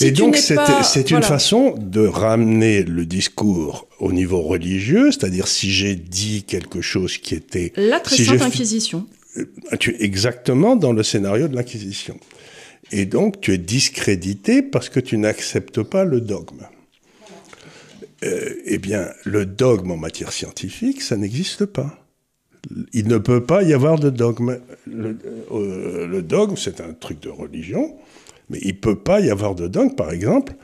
et donc, c'est une façon de ramener le discours au niveau religieux, c'est-à-dire si j'ai dit quelque chose qui était...
La très sainte Inquisition.
Euh, tu es exactement dans le scénario de l'Inquisition. Et donc, tu es discrédité parce que tu n'acceptes pas le dogme. Euh, eh bien, le dogme en matière scientifique, ça n'existe pas. Il ne peut pas y avoir de dogme. Le, euh, dogme, c'est un truc de religion, mais il ne peut pas y avoir de dogme. Par exemple,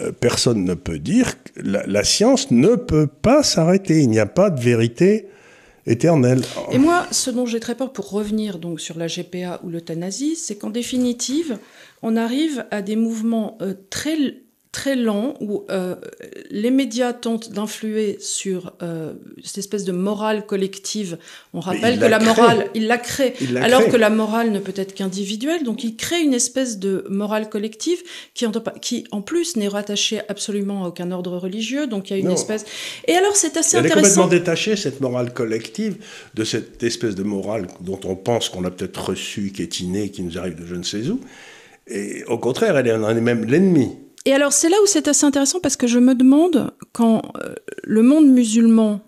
euh, personne ne peut dire que la, la science ne peut pas s'arrêter. Il n'y a pas de vérité éternelle.
Et moi, ce dont j'ai très peur pour revenir donc sur la GPA ou l'euthanasie, c'est qu'en définitive, on arrive à des mouvements euh, très très lent où euh, les médias tentent d'influer sur euh, cette espèce de morale collective. On rappelle que la morale, il la crée, alors que la morale ne peut être qu'individuelle. Donc il crée une espèce de morale collective qui en, qui en plus n'est rattachée absolument à aucun ordre religieux. Donc il y a une espèce. Et alors c'est assez
Elle
intéressant.
Elle est complètement détachée cette morale collective de cette espèce de morale dont on pense qu'on a peut-être reçu, qui est innée, qui nous arrive de je ne sais où. Et au contraire, elle en est même l'ennemi.
Et alors c'est là où c'est assez intéressant parce que je me demande quand euh, le monde musulman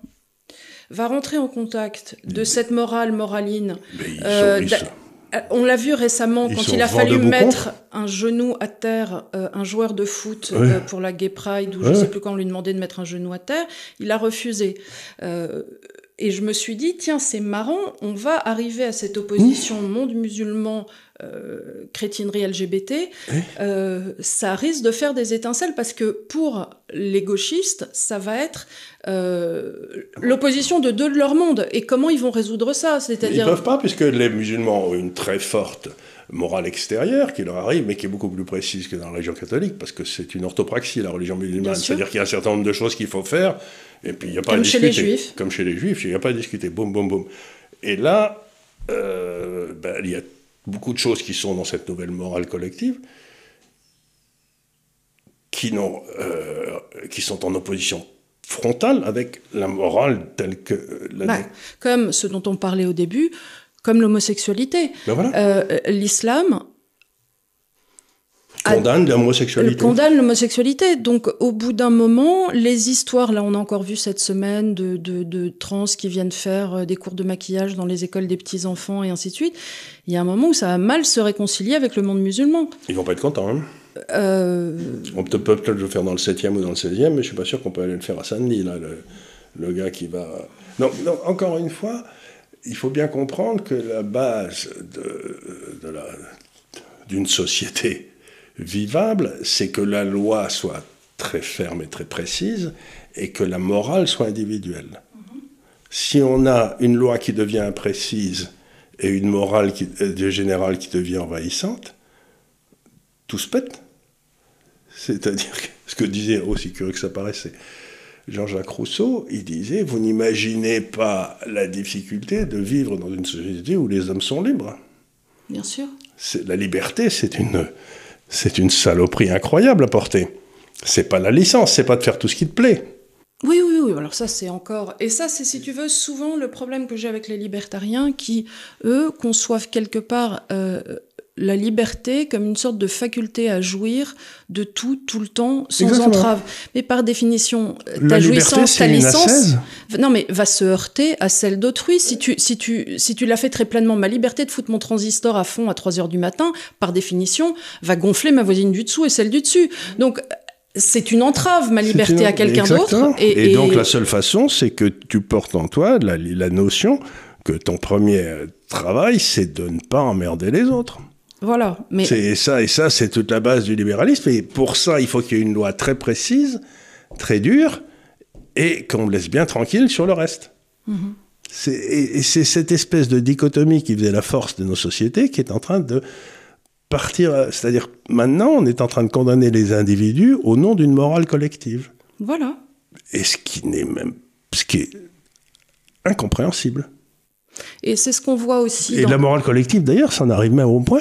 va rentrer en contact de cette morale moraline.
Euh,
Euh, on l'a vu récemment quand il a fallu mettre un genou à terre, euh, un joueur de foot
Ouais.
euh, pour la Gay Pride, ou je
Ouais.
sais plus quand on lui demandait de mettre un genou à terre, il a refusé. Euh, et je me suis dit, tiens, c'est marrant, on va arriver à cette opposition monde musulman, euh, crétinerie LGBT, euh, ça risque de faire des étincelles parce que pour les gauchistes, ça va être euh, l'opposition de deux de leur monde. Et comment ils vont résoudre ça?
Ils
C'est-à-dire
ne peuvent pas, puisque les musulmans ont une très forte morale extérieure qui leur arrive, mais qui est beaucoup plus précise que dans la religion catholique, parce que c'est une orthopraxie, la religion musulmane. C'est-à-dire qu'il y a un certain nombre de choses qu'il faut faire, et puis il n'y a pas
Comme
à
chez
discuter.
les Juifs.
Comme chez les juifs, il n'y a pas à discuter. Boum, boum, boum. Et là, euh, ben, il y a beaucoup de choses qui sont dans cette nouvelle morale collective qui, euh, qui sont en opposition frontale avec la morale telle que euh, la
Bah, comme ce dont on parlait au début, comme l'homosexualité.
Ben voilà.
Euh, L'islam
condamne l'homosexualité.
condamne l'homosexualité. Donc, au bout d'un moment, les histoires, là, on a encore vu cette semaine de, de, de trans qui viennent faire euh, des cours de maquillage dans les écoles des petits-enfants et ainsi de suite. Il y a un moment où ça va mal se réconcilier avec le monde musulman.
Ils vont pas être contents. Hein.
Euh,
On peut peut-être le faire dans le 7e ou dans le 16e, mais je suis pas sûr qu'on peut aller le faire à Saint-Denis, là, le, le gars qui va... Non, non, encore une fois, il faut bien comprendre que la base de, de la- d'une société vivable, c'est que la loi soit très ferme et très précise, et que la morale soit individuelle. Si on a une loi qui devient imprécise et une morale qui, euh, générale qui devient envahissante, tout se pète. C'est-à-dire ce que disait, aussi curieux que ça paraissait, Jean-Jacques Rousseau, il disait, vous n'imaginez pas la difficulté de vivre dans une société où les hommes sont libres.
bien sûr.
La liberté, c'est une, c'est une saloperie incroyable à porter. C'est pas la licence, c'est pas de faire tout ce qui te plaît.
Oui, oui, oui. Alors ça, c'est encore. Et ça, c'est, si tu veux, souvent le problème que j'ai avec les libertariens qui, eux, conçoivent quelque part euh, la liberté comme une sorte de faculté à jouir de tout, tout le temps, sans
Exactement.
entrave. Mais par définition, euh, ta jouissance, ta licence, non mais va se heurter à celle d'autrui. Si tu, si tu, si tu l'as fait très pleinement, ma liberté de foutre mon transistor à fond à 3 heures du matin, par définition, va gonfler ma voisine du dessous et celle du dessus. Donc c'est une entrave, ma liberté
une-
à quelqu'un d'autre.
Et, donc la seule façon, c'est que tu portes en toi la, la notion que ton premier travail, c'est de ne pas emmerder les autres.
Voilà, mais
C'est ça, et ça, c'est toute la base du libéralisme. Et pour ça, il faut qu'il y ait une loi très précise, très dure, et qu'on me laisse bien tranquille sur le reste. C'est- Et, et c'est cette espèce de dichotomie qui faisait la force de nos sociétés qui est en train de partir. C'est-à-dire, maintenant, on est en train de condamner les individus au nom d'une morale collective.
voilà.
Et ce qui n'est même. ce qui est incompréhensible.
Et c'est ce qu'on voit aussi.
Et
dans-
la morale collective, d'ailleurs, ça en arrive même au point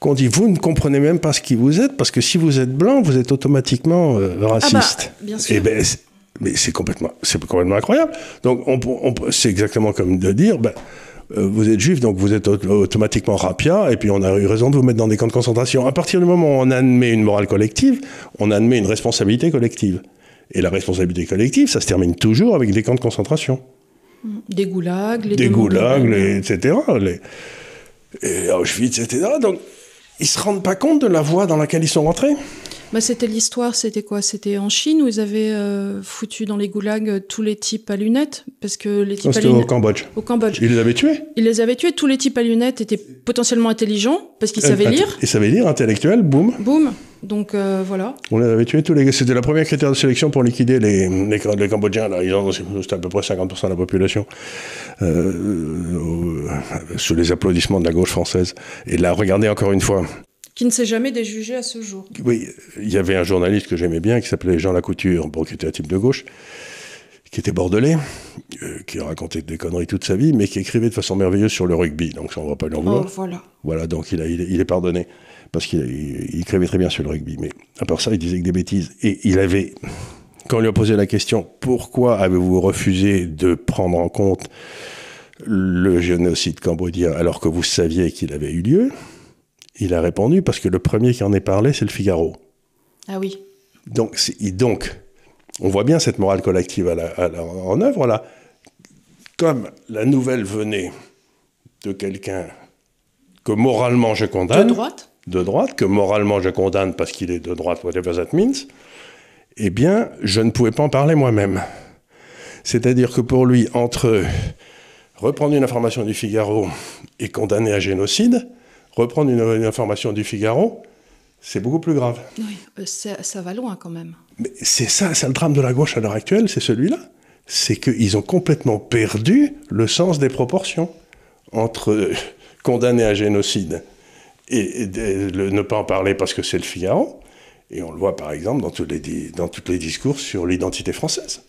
qu'on dit vous ne comprenez même pas ce qui vous êtes, parce que si vous êtes blanc, vous êtes automatiquement euh, raciste.
bien sûr.
Et ben, c'est- mais c'est complètement, c'est complètement incroyable. Donc, on, on c'est exactement comme de dire, ben, euh, vous êtes juif, donc vous êtes au- automatiquement rapia, et puis on a eu raison de vous mettre dans des camps de concentration. À partir du moment où on admet une morale collective, on admet une responsabilité collective. Et la responsabilité collective, ça se termine toujours avec des camps de concentration
Des goulags, les
des
demandes
goulags,
de-
les- etc. Les, et Auschwitz, etc. Donc, ils se rendent pas compte de la voie dans laquelle ils sont rentrés.
Bah, c'était l'histoire, c'était quoi? C'était en Chine où ils avaient euh, foutu dans les goulags euh, tous les types à lunettes? Parce que les types
Non,
à
C'était au
lunettes.
Cambodge.
Au Cambodge.
Ils les avaient tués?
Ils les avaient tués. Tous les types à lunettes étaient potentiellement intelligents parce qu'ils savaient
Euh,
lire.
Ils savaient lire, intellectuels, boum.
Boum. Donc euh, voilà.
On les avait tués tous les C'était la première critère de sélection pour liquider les, les, les Cambodgiens. Là. Ils ont, c'était à peu près 50% de la population. Euh, euh, sous les applaudissements de la gauche française. Et là, regardez encore une fois.
Qui ne s'est jamais déjugé à ce jour.
Oui, il y avait un journaliste que j'aimais bien qui s'appelait Jean Lacouture, bon, qui était un type de gauche, qui était bordelais, euh, qui racontait des conneries toute sa vie, mais qui écrivait de façon merveilleuse sur le rugby. Donc ça, on va pas lui en
Oh,
vouloir.
voilà.
Voilà, donc il, a, il, est- il est pardonné. Parce qu'il il, il écrivait très bien sur le rugby. Mais à part ça, il disait que des bêtises. Et il avait, quand on lui a posé la question, pourquoi avez-vous refusé de prendre en compte le génocide cambodgien alors que vous saviez qu'il avait eu lieu? Il a répondu parce que le premier qui en est parlé, c'est le Figaro.
Ah oui.
Donc, on voit bien cette morale collective à la- à la- en œuvre là. Comme la nouvelle venait de quelqu'un que moralement je condamne.
De droite
De droite, que moralement je condamne parce qu'il est de droite, whatever that means, eh bien, je ne pouvais pas en parler moi-même. C'est-à-dire que pour lui, entre reprendre une information du Figaro et condamner à génocide, reprendre une, information du Figaro, c'est beaucoup plus grave.
Oui, euh, ça va loin quand même.
Mais c'est ça, c'est le drame de la gauche à l'heure actuelle, c'est celui-là. C'est qu'ils ont complètement perdu le sens des proportions entre condamner à génocide et, ne pas en parler parce que c'est le Figaro. Et on le voit par exemple dans tous les, dans tous les discours sur l'identité française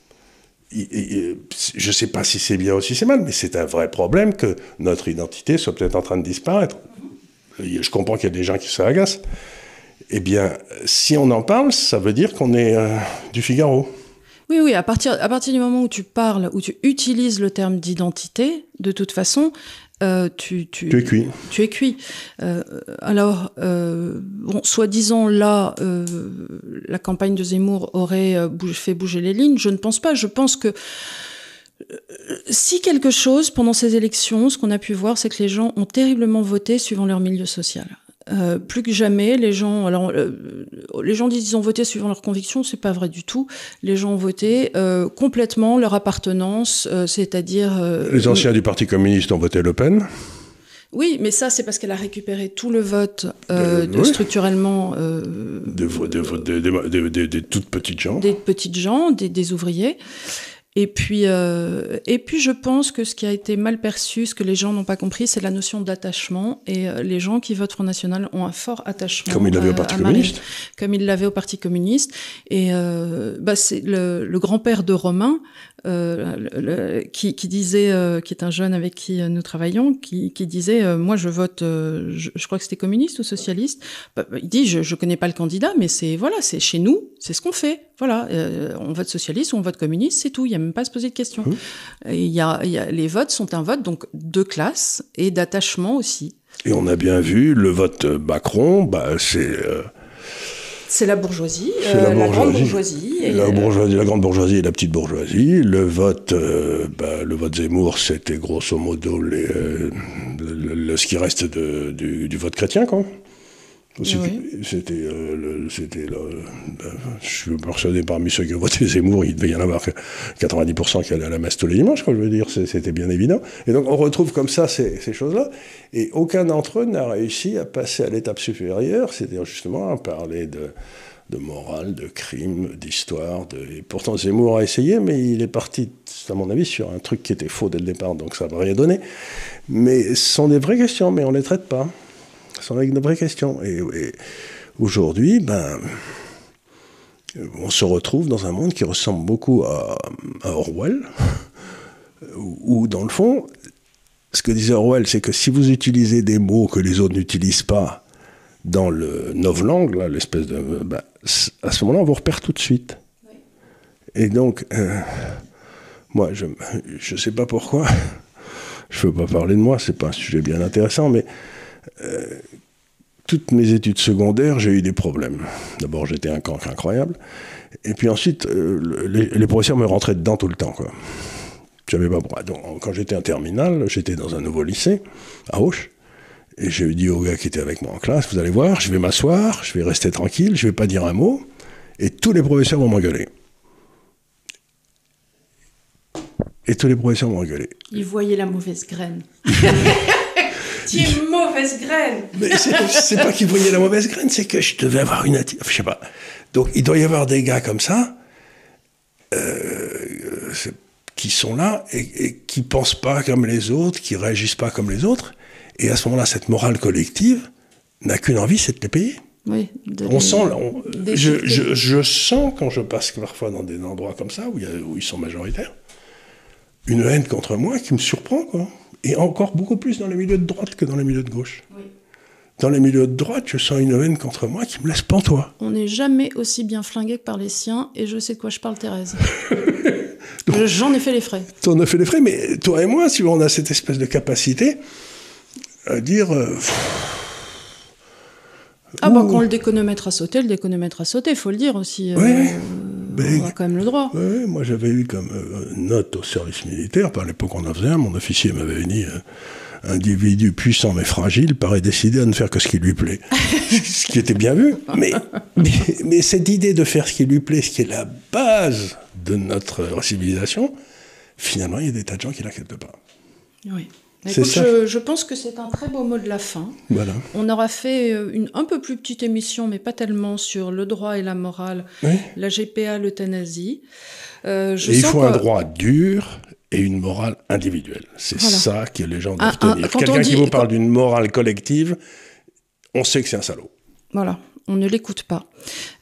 je ne sais pas si c'est bien ou si c'est mal, mais c'est un vrai problème que notre identité soit peut-être en train de disparaître. Je comprends qu'il y a des gens qui s'agacent. Eh bien, si on en parle, ça veut dire qu'on est euh, du Figaro.
Oui, oui, à partir, à partir du moment où tu parles, où tu utilises le terme d'identité, de toute façon, euh, tu, tu,
es cuit.
Tu es cuit. Euh, alors, euh, bon, soi-disant, là, la campagne de Zemmour aurait fait bouger les lignes. Je ne pense pas. Je pense que si quelque chose, pendant ces élections, ce qu'on a pu voir, c'est que les gens ont terriblement voté suivant leur milieu social. Euh, plus que jamais, les gens, alors, euh, les gens disent qu'ils ont voté suivant leurs convictions, c'est pas vrai du tout. Les gens ont voté euh, complètement leur appartenance, c'est-à-dire.
les anciens du Parti communiste ont voté Le Pen.
Oui, mais ça, c'est parce qu'elle a récupéré tout le vote de, structurellement.
Des de, toutes petites gens.
Des petites gens, des ouvriers. Et puis, euh, et puis, je pense que ce qui a été mal perçu, ce que les gens n'ont pas compris, c'est la notion d'attachement. Et euh, les gens qui votent Front National ont un fort attachement.
Comme ils l'avaient au Parti communiste.
Comme ils l'avaient au Parti communiste. Et euh, bah, c'est le, le grand-père de Romain euh, qui, qui, disait, euh, qui est un jeune avec qui nous travaillons, qui, qui disait, euh, moi je vote, je, je, crois que c'était communiste ou socialiste. Bah, bah, il dit, je, je connais pas le candidat, mais c'est voilà, c'est chez nous, c'est ce qu'on fait. Voilà, on vote socialiste ou on vote communiste, c'est tout. Il y a même pas à se poser de questions. Mmh. Il y a, y a, les votes sont un vote donc de classe et d'attachement aussi.
Et on a bien vu le vote Macron, bah c'est
c'est la bourgeoisie, euh, la, grande bourgeoisie.
Et la, bourgeoisie, la grande bourgeoisie et la petite bourgeoisie. Le vote, euh, bah, le vote Zemmour, c'était grosso modo les, euh, le, ce qui reste de, du, du, vote chrétien, quoi. C'était, euh, c'était, ben, je suis persuadé parmi ceux qui ont voté Zemmour, il devait y en avoir 90% qui allaient à la messe tous les dimanches, quoi, je veux dire, c'était bien évident. Et donc on retrouve comme ça ces, ces choses-là, et aucun d'entre eux n'a réussi à passer à l'étape supérieure, c'est-à-dire justement à parler de, de morale, de crime, d'histoire. De... Et pourtant Zemmour a essayé, mais il est parti, à mon avis, sur un truc qui était faux dès le départ, donc ça n'a rien donné. Mais ce sont des vraies questions, mais on ne les traite pas sont avec de vraies questions. Et, aujourd'hui, ben, on se retrouve dans un monde qui ressemble beaucoup à, Orwell, où, dans le fond, ce que disait Orwell, c'est que si vous utilisez des mots que les autres n'utilisent pas dans le novlangue, l'espèce de. Ben, à ce moment-là, on vous repère tout de suite. Et donc, euh, moi, je ne sais pas pourquoi, je ne veux pas parler de moi, c'est pas un sujet bien intéressant, mais euh, toutes mes études secondaires, j'ai eu des problèmes. D'abord, j'étais un cancre incroyable. Et puis ensuite, euh, les, professeurs me rentraient dedans tout le temps. Quoi. J'avais pas Donc, quand j'étais en terminale, j'étais dans un nouveau lycée, à Auch. Et j'ai dit au gars qui était avec moi en classe, vous allez voir, je vais m'asseoir, je vais rester tranquille, je vais pas dire un mot, et tous les professeurs vont m'engueuler. Et tous les professeurs vont m'engueuler.
Ils voyaient la mauvaise graine. Es mauvaise graine.
Mais c'est pas qu'ils voyaient la mauvaise graine, c'est que je devais avoir une attitude. Je sais pas. Donc il doit y avoir des gars comme ça euh, qui sont là et, et, qui pensent pas comme les autres, qui réagissent pas comme les autres. Et à ce moment-là, cette morale collective n'a qu'une envie, c'est de les payer.
Oui,
on sent, je, je, je, sens quand je passe parfois dans des endroits comme ça où, il y a, où ils sont majoritaires, une haine contre moi qui me surprend. Quoi et encore beaucoup plus dans les milieux de droite que dans les milieux de gauche. Dans les milieux de droite, je sens une haine contre moi qui me laisse pantois.
On n'est jamais aussi bien flingué que par les siens, et je sais de quoi je parle, Thérèse. J'en ai fait les frais.
en as fait les frais, mais toi et moi, si on a cette espèce de capacité à dire. Euh,
ah, bah, quand le déconomètre a sauté, le déconomètre a sauté, il faut le dire aussi.
Euh,
on a quand même le droit.
Oui, moi j'avais eu comme euh, note au service militaire, par l'époque on en faisait un, mon officier m'avait mis individu puissant mais fragile paraît décider à ne faire que ce qui lui plaît. ce qui était bien vu. Mais, mais, cette idée de faire ce qui lui plaît, ce qui est la base de notre civilisation, finalement, il y a des tas de gens qui l'acceptent pas.
Oui. Je, je, pense que c'est un très beau mot de la fin.
Voilà.
On aura fait euh, une un peu plus petite émission, mais pas tellement, sur le droit et la morale, la GPA, l'euthanasie.
Euh, et il faut un droit dur et une morale individuelle. C'est ça que les gens doivent tenir. Quelqu'un qui vous parle d'une morale collective, on sait que c'est un salaud.
Voilà on ne l'écoute pas.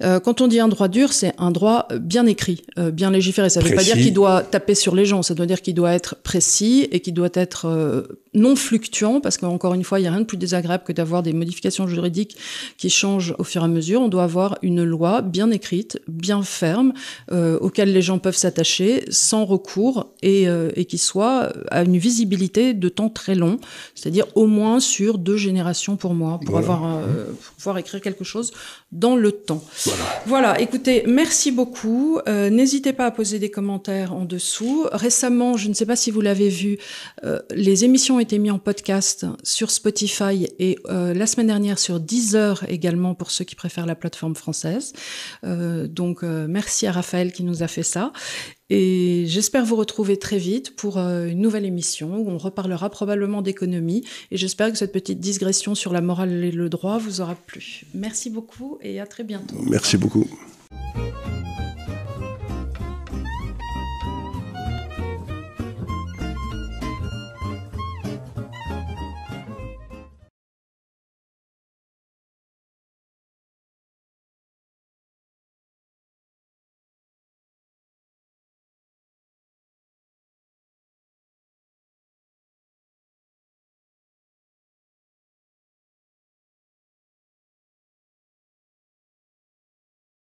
Euh, quand on dit un droit dur, c'est un droit bien écrit, euh, bien légiféré. Ça ne veut pas dire qu'il doit taper sur les gens, ça doit dire qu'il doit être précis et qu'il doit être euh, non fluctuant, parce qu'encore une fois, il n'y a rien de plus désagréable que d'avoir des modifications juridiques qui changent au fur et à mesure. On doit avoir une loi bien écrite, bien ferme, auquel les gens peuvent s'attacher sans recours et, et qui soit à une visibilité de temps très long, c'est-à-dire au moins sur deux générations pour moi, pour, avoir, pour pouvoir écrire quelque chose dans le temps. Voilà, écoutez, merci beaucoup. Euh, n'hésitez pas à poser des commentaires en dessous. Récemment, je ne sais pas si vous l'avez vu, euh, les émissions ont été mises en podcast sur Spotify et euh, la semaine dernière sur Deezer également pour ceux qui préfèrent la plateforme française. donc merci à Raphaël qui nous a fait ça. Et j'espère vous retrouver très vite pour euh, une nouvelle émission où on reparlera probablement d'économie. Et j'espère que cette petite digression sur la morale et le droit vous aura plu. Merci beaucoup et à très bientôt.
Merci beaucoup.